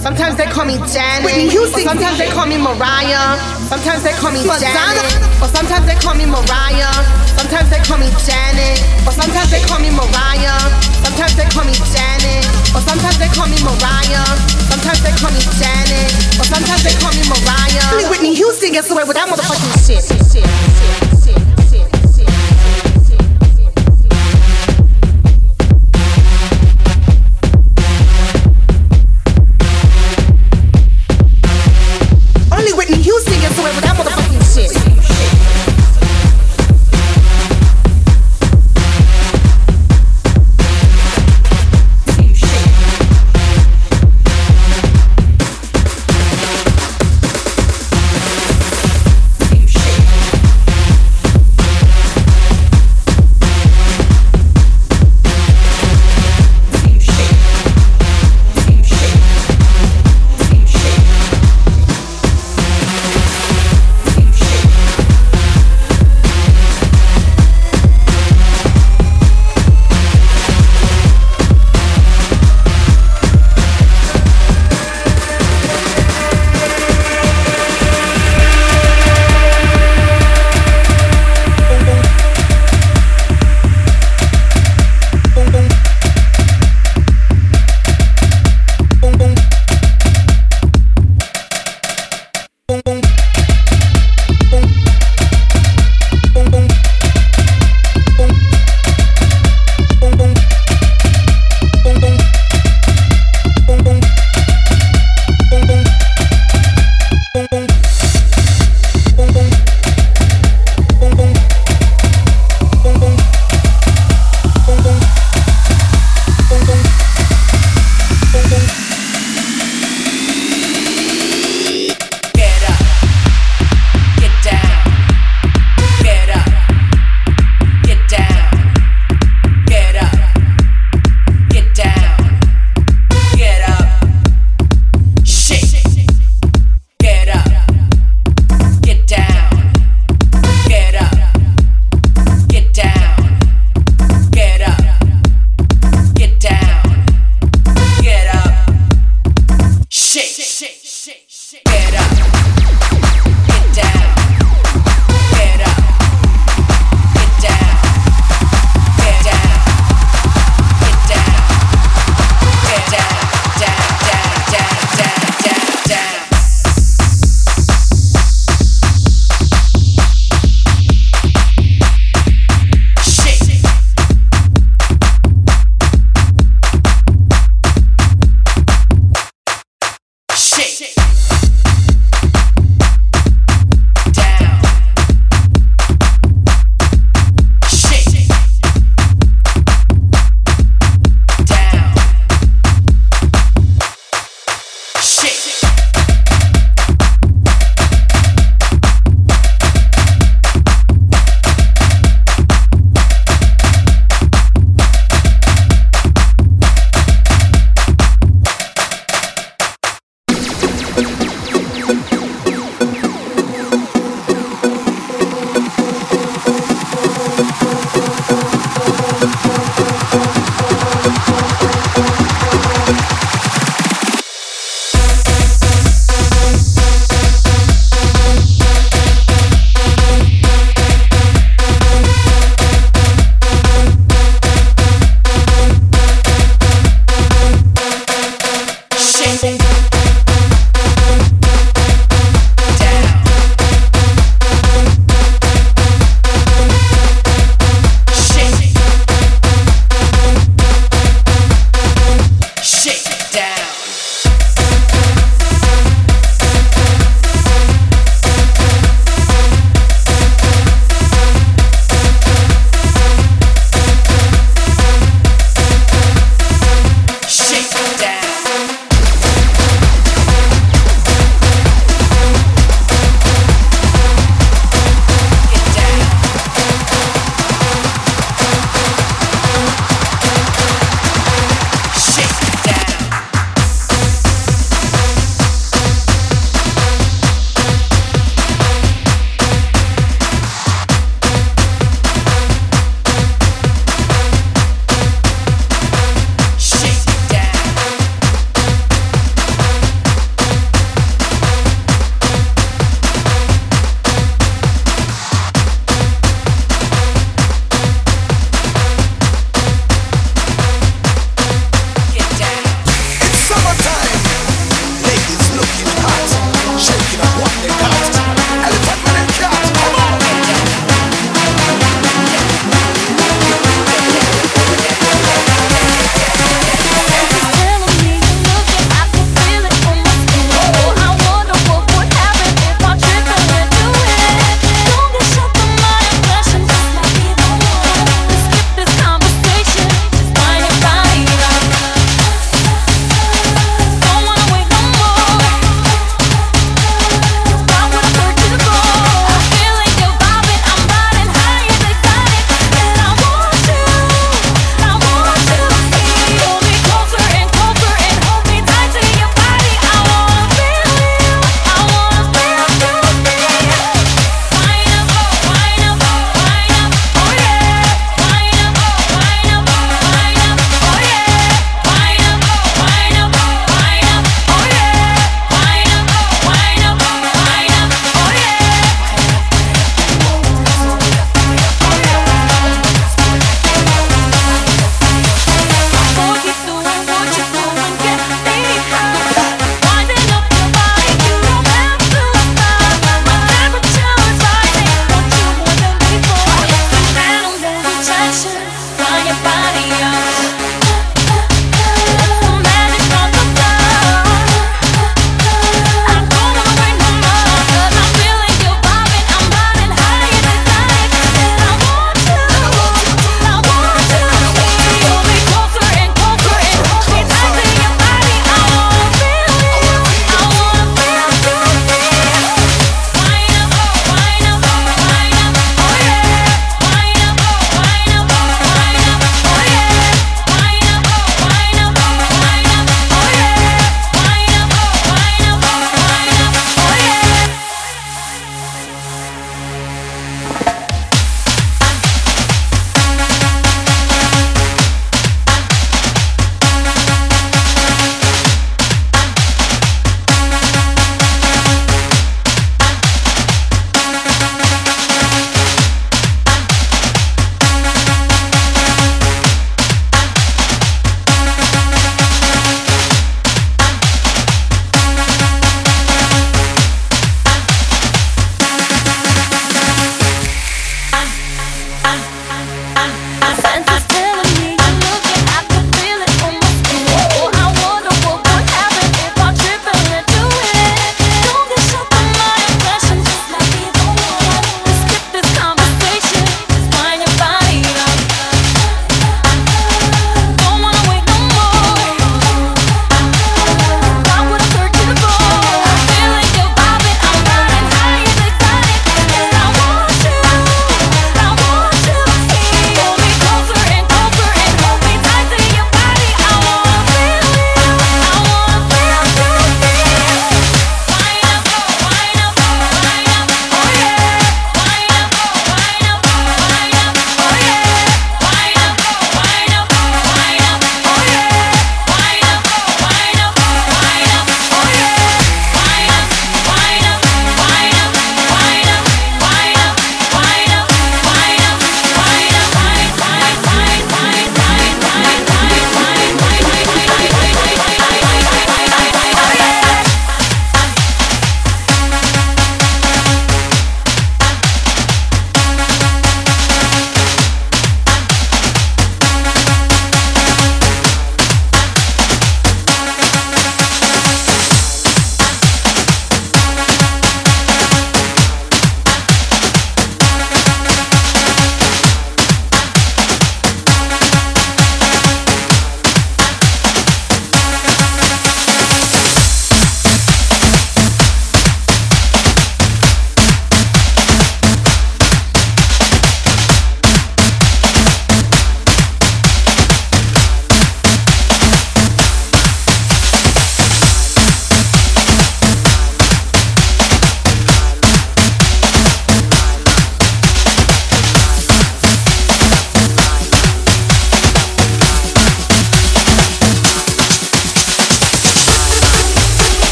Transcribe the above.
Sometimes they call me Janet. Whitney Houston. Sometimes they call me Mariah. Sometimes they call me Janet. Or sometimes they call me Mariah. Sometimes they call me Janet. Or sometimes they call me Mariah. Sometimes they call me Janet. Or sometimes they call me Mariah. Sometimes they call me Janet. Or sometimes they call me Mariah. Whitney Houston gets away with that motherfucking shit, shit, shit, shit,